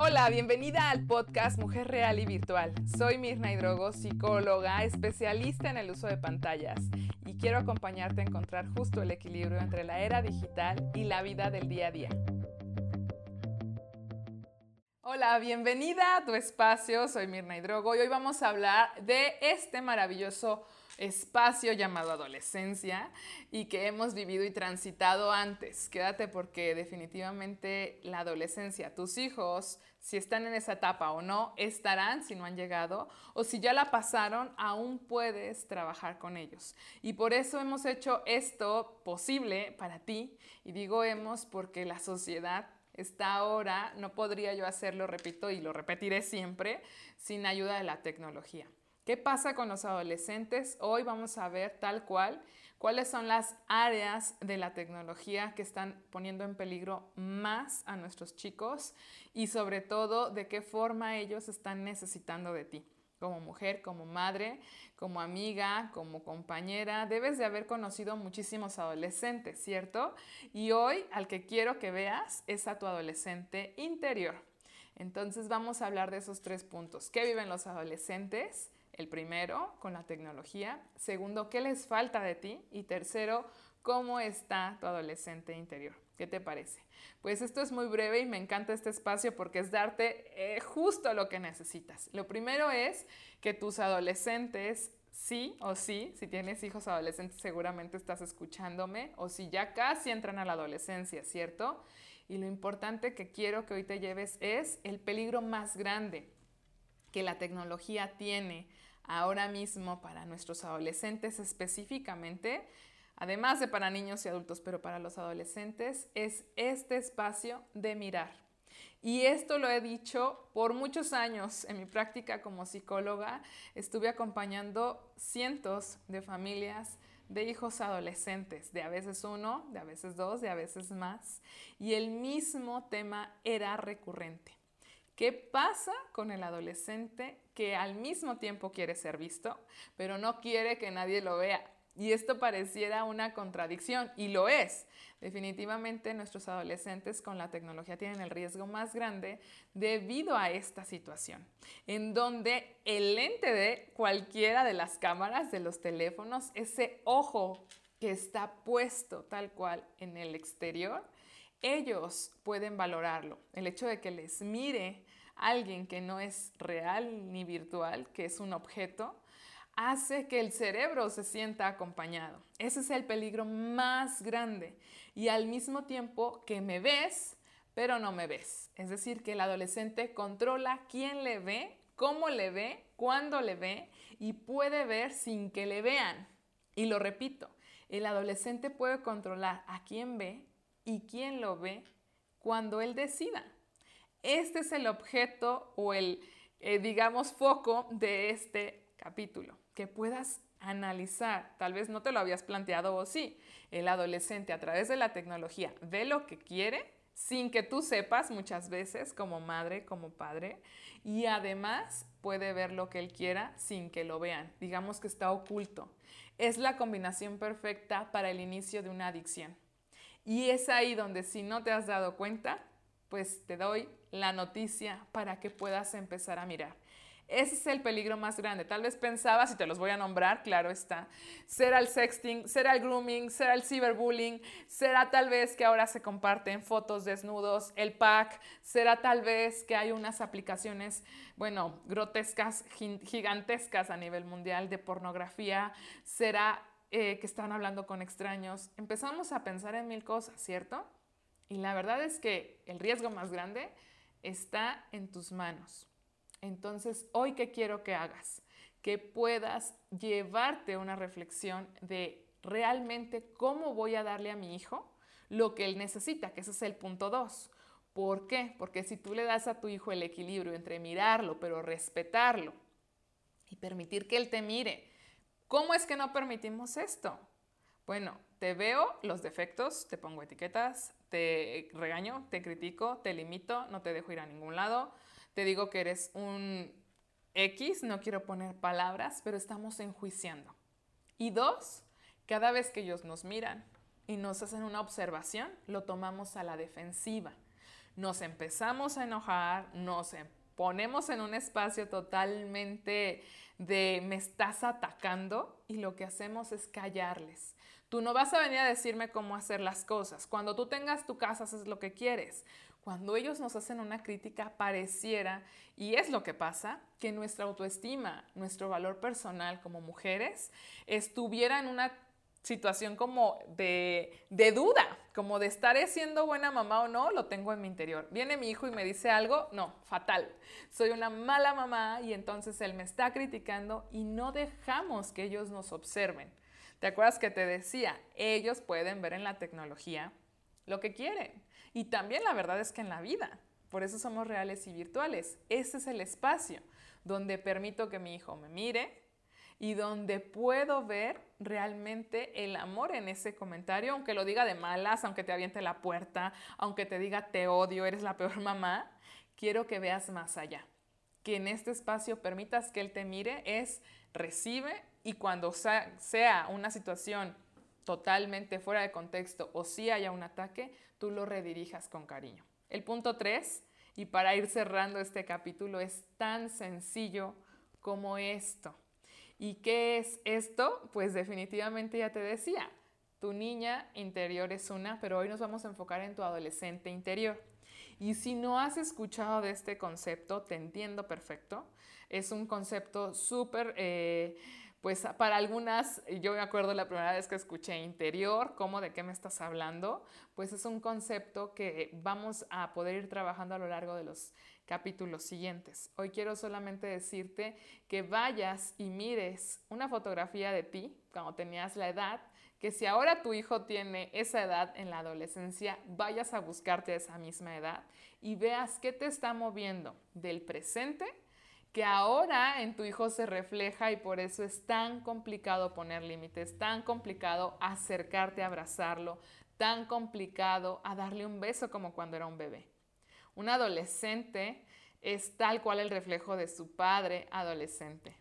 Hola, bienvenida al podcast Mujer Real y Virtual. Soy Mirna Hidrogo, psicóloga, especialista en el uso de pantallas y quiero acompañarte a encontrar justo el equilibrio entre la era digital y la vida del día a día. Hola, bienvenida a tu espacio. Soy Mirna Hidrogo y hoy vamos a hablar de este maravilloso espacio llamado adolescencia y que hemos vivido y transitado antes. Quédate porque definitivamente la adolescencia, tus hijos, si están en esa etapa o no, estarán si no han llegado o si ya la pasaron, aún puedes trabajar con ellos. Y por eso hemos hecho esto posible para ti y digo hemos porque la sociedad está ahora, no podría yo hacerlo, repito, y lo repetiré siempre, sin ayuda de la tecnología. ¿Qué pasa con los adolescentes? Hoy vamos a ver tal cual cuáles son las áreas de la tecnología que están poniendo en peligro más a nuestros chicos y sobre todo de qué forma ellos están necesitando de ti. Como mujer, como madre, como amiga, como compañera, debes de haber conocido muchísimos adolescentes, ¿cierto? Y hoy al que quiero que veas es a tu adolescente interior. Entonces vamos a hablar de esos tres puntos. ¿Qué viven los adolescentes? El primero, con la tecnología. Segundo, ¿qué les falta de ti? Y tercero, ¿cómo está tu adolescente interior? ¿Qué te parece? Pues esto es muy breve y me encanta este espacio porque es darte eh, justo lo que necesitas. Lo primero es que tus adolescentes sí o sí, si tienes hijos adolescentes seguramente estás escuchándome, o si ya casi entran a la adolescencia, ¿cierto? Y lo importante que quiero que hoy te lleves es el peligro más grande que la tecnología tiene ahora mismo para nuestros adolescentes específicamente, además de para niños y adultos, pero para los adolescentes, es este espacio de mirar. Y esto lo he dicho por muchos años en mi práctica como psicóloga. Estuve acompañando cientos de familias de hijos adolescentes, de a veces uno, de a veces dos, de a veces más. Y el mismo tema era recurrente. ¿Qué pasa con el adolescente que al mismo tiempo quiere ser visto, pero no quiere que nadie lo vea? Y esto pareciera una contradicción, y lo es. Definitivamente nuestros adolescentes con la tecnología tienen el riesgo más grande debido a esta situación, en donde el lente de cualquiera de las cámaras de los teléfonos, ese ojo que está puesto tal cual en el exterior, ellos pueden valorarlo. El hecho de que les mire alguien que no es real ni virtual, que es un objeto, hace que el cerebro se sienta acompañado. Ese es el peligro más grande. Y al mismo tiempo que me ves, pero no me ves. Es decir, que el adolescente controla quién le ve, cómo le ve, cuándo le ve y puede ver sin que le vean. Y lo repito, el adolescente puede controlar a quién ve y quién lo ve cuando él decida. Este es el objeto o el, eh, digamos, foco de este capítulo, que puedas analizar, tal vez no te lo habías planteado o sí, el adolescente a través de la tecnología ve lo que quiere sin que tú sepas muchas veces como madre, como padre, y además puede ver lo que él quiera sin que lo vean, digamos que está oculto. Es la combinación perfecta para el inicio de una adicción. Y es ahí donde si no te has dado cuenta, pues te doy la noticia para que puedas empezar a mirar. Ese es el peligro más grande. Tal vez pensabas, y te los voy a nombrar, claro está, será el sexting, será el grooming, será el cyberbullying, será tal vez que ahora se comparten fotos desnudos, el pack, será tal vez que hay unas aplicaciones, bueno, grotescas, gigantescas a nivel mundial de pornografía, será eh, que están hablando con extraños. Empezamos a pensar en mil cosas, ¿cierto? Y la verdad es que el riesgo más grande está en tus manos. Entonces, hoy qué quiero que hagas? Que puedas llevarte una reflexión de realmente cómo voy a darle a mi hijo lo que él necesita, que ese es el punto dos. ¿Por qué? Porque si tú le das a tu hijo el equilibrio entre mirarlo, pero respetarlo y permitir que él te mire, ¿cómo es que no permitimos esto? Bueno, te veo los defectos, te pongo etiquetas, te regaño, te critico, te limito, no te dejo ir a ningún lado, te digo que eres un X, no quiero poner palabras, pero estamos enjuiciando. Y dos, cada vez que ellos nos miran y nos hacen una observación, lo tomamos a la defensiva. nos empezamos a enojar, nos ponemos en un espacio totalmente de me estás atacando y lo que hacemos es callarles. Tú no vas a venir a decirme cómo hacer las cosas. Cuando tú tengas tu casa, haces lo que quieres. Cuando ellos nos hacen una crítica, pareciera, y es lo que pasa, que nuestra autoestima, nuestro valor personal como mujeres, estuviera en una situación como de, de, duda, como de estaré siendo buena mamá o no, lo tengo en mi interior. Viene mi hijo y me dice algo, no, fatal. Soy una mala mamá y entonces él me está criticando y no dejamos que ellos nos observen. ¿Te acuerdas que te decía? Ellos pueden ver en la tecnología lo que quieren. Y también la verdad es que en la vida. Por eso somos reales y virtuales. Ese es el espacio donde permito que mi hijo me mire y donde puedo ver realmente el amor en ese comentario, aunque lo diga de malas, aunque te aviente la puerta, aunque te diga te odio, eres la peor mamá. Quiero que veas más allá. Que en este espacio permitas que él te mire es recibe y cuando sea una situación totalmente fuera de contexto o si haya un ataque, tú lo redirijas con cariño. El punto 3, y para ir cerrando este capítulo, es tan sencillo como esto. ¿Y qué es esto? Pues definitivamente ya te decía, tu niña interior es una, pero hoy nos vamos a enfocar en tu adolescente interior. Y si no has escuchado de este concepto, te entiendo perfecto. Es un concepto súper... Eh, pues para algunas, yo me acuerdo la primera vez que escuché interior, ¿cómo de qué me estás hablando? Pues es un concepto que vamos a poder ir trabajando a lo largo de los capítulos siguientes. Hoy quiero solamente decirte que vayas y mires una fotografía de ti cuando tenías la edad, que si ahora tu hijo tiene esa edad en la adolescencia, vayas a buscarte esa misma edad y veas qué te está moviendo del presente que ahora en tu hijo se refleja y por eso es tan complicado poner límites, tan complicado acercarte a abrazarlo, tan complicado a darle un beso como cuando era un bebé. Un adolescente es tal cual el reflejo de su padre adolescente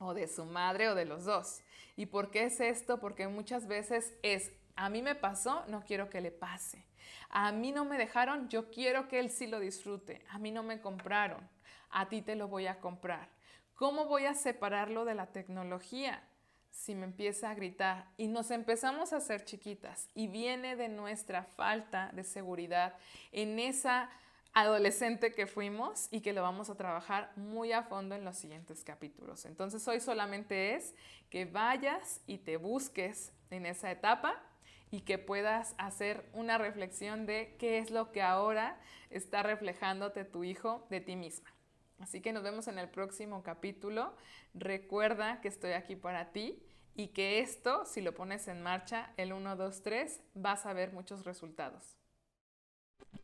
o de su madre o de los dos. ¿Y por qué es esto? Porque muchas veces es, a mí me pasó, no quiero que le pase. A mí no me dejaron, yo quiero que él sí lo disfrute. A mí no me compraron a ti te lo voy a comprar. ¿Cómo voy a separarlo de la tecnología? Si me empieza a gritar y nos empezamos a hacer chiquitas y viene de nuestra falta de seguridad en esa adolescente que fuimos y que lo vamos a trabajar muy a fondo en los siguientes capítulos. Entonces hoy solamente es que vayas y te busques en esa etapa y que puedas hacer una reflexión de qué es lo que ahora está reflejándote tu hijo de ti misma. Así que nos vemos en el próximo capítulo. Recuerda que estoy aquí para ti y que esto, si lo pones en marcha, el 1, 2, 3, vas a ver muchos resultados.